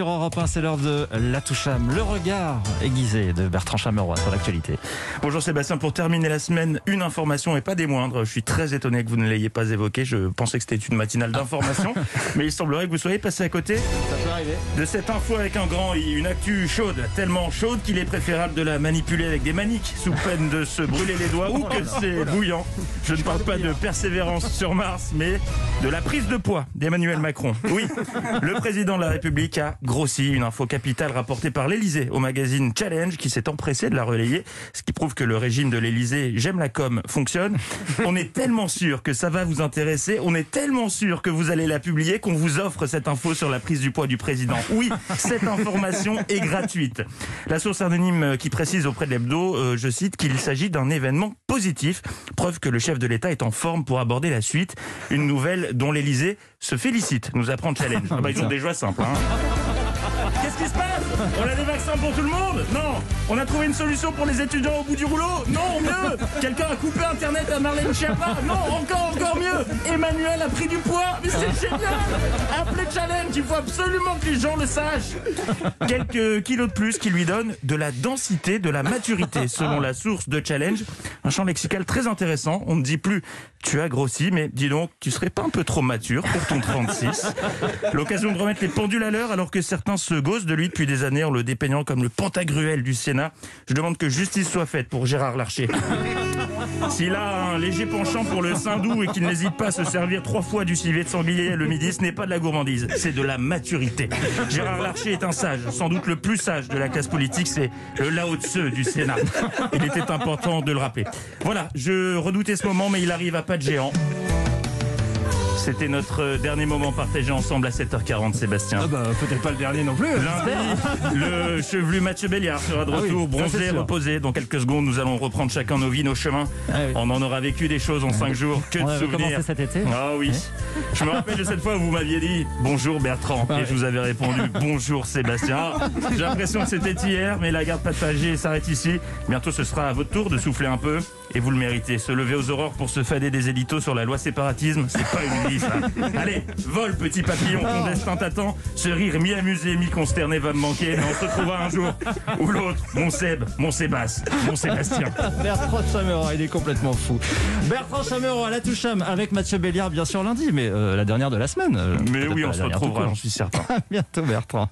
sur Europe 1, c'est l'heure de La Toucham, le regard aiguisé de Bertrand Chameroy sur l'actualité. Bonjour Sébastien, pour terminer la semaine, une information et pas des moindres. Je suis très étonné que vous ne l'ayez pas évoqué. Je pensais que c'était une matinale d'information, mais il semblerait que vous soyez passé à côté de cette info avec un grand i, une actu chaude, tellement chaude qu'il est préférable de la manipuler avec des maniques sous peine de se brûler les doigts ou que c'est bouillant. Je ne parle pas de persévérance sur Mars, mais de la prise de poids d'Emmanuel Macron. Oui, le président de la République a grossi une info capitale rapportée par l'Elysée au magazine Challenge qui s'est empressé de la relayer, ce qui prouve que le régime de l'Elysée, j'aime la com, fonctionne. On est tellement sûr que ça va vous intéresser, on est tellement sûr que vous allez la publier qu'on vous offre cette info sur la prise du poids du président. Oui, cette information est gratuite. La source anonyme qui précise auprès de l'hebdo, euh, je cite, qu'il s'agit d'un événement positif, preuve que le chef de l'État est en forme pour aborder la suite, une nouvelle dont l'Elysée se félicite, nous apprend Challenge. Ah bah, ils ont des joies simples. Hein. Qu'est-ce qui se passe On a des vaccins pour tout le monde Non On a trouvé une solution pour les étudiants au bout du rouleau Non, mieux Quelqu'un a coupé Internet à Marlène Schiappa Non, encore, encore mieux Emmanuel a pris du poids Mais c'est génial Il faut absolument que les gens le sachent Quelques kilos de plus qui lui donnent de la densité, de la maturité, selon la source de Challenge. Un champ lexical très intéressant. On ne dit plus « tu as grossi », mais dis donc, tu serais pas un peu trop mature pour ton 36 L'occasion de remettre les pendules à l'heure alors que certains se gossent de lui depuis des années en le dépeignant comme le pantagruel du Sénat. Je demande que justice soit faite pour Gérard Larcher. S'il a un léger penchant pour le doux et qu'il n'hésite pas à se servir trois fois du civet de sanglier le midi, ce n'est pas de la gourmandise, c'est de la maturité. Gérard Larcher est un sage, sans doute le plus sage de la classe politique, c'est le Lao Tseu du Sénat. Il était important de le rappeler. Voilà, je redoutais ce moment, mais il arrive à pas de géant. C'était notre dernier moment partagé ensemble à 7h40, Sébastien. Ah bah, peut-être pas le dernier non plus. Lundi, le chevelu Mathieu Béliard sera de Ah oui, retour, bronzé, reposé. Dans quelques secondes, nous allons reprendre chacun nos vies, nos chemins. Ah oui. On en aura vécu des choses en 5 jours. Que On de souvenirs. cet été. Ah oui. Je me rappelle de cette fois où vous m'aviez dit bonjour Bertrand Ah et je vous avais répondu bonjour Sébastien. Ah, J'ai l'impression que c'était hier, mais la garde passager s'arrête ici. Bientôt ce sera à votre tour de souffler un peu et vous le méritez. Se lever aux aurores pour se fader des éditos sur la loi séparatisme, c'est pas une ça. Allez, vol petit papillon, ton destin t'attend. Ce rire mi-amusé, mi-consterné va me manquer, mais on se retrouvera un jour ou l'autre. Mon Seb, mon Sébastien, mon Sébastien. Bertrand Chameroy, il est complètement fou. Bertrand Chameroy, La Toucham, avec Mathieu Béliard, bien sûr lundi, mais euh, la dernière de la semaine. Euh, Mais oui, on se retrouvera, j'en suis certain. À bientôt Bertrand.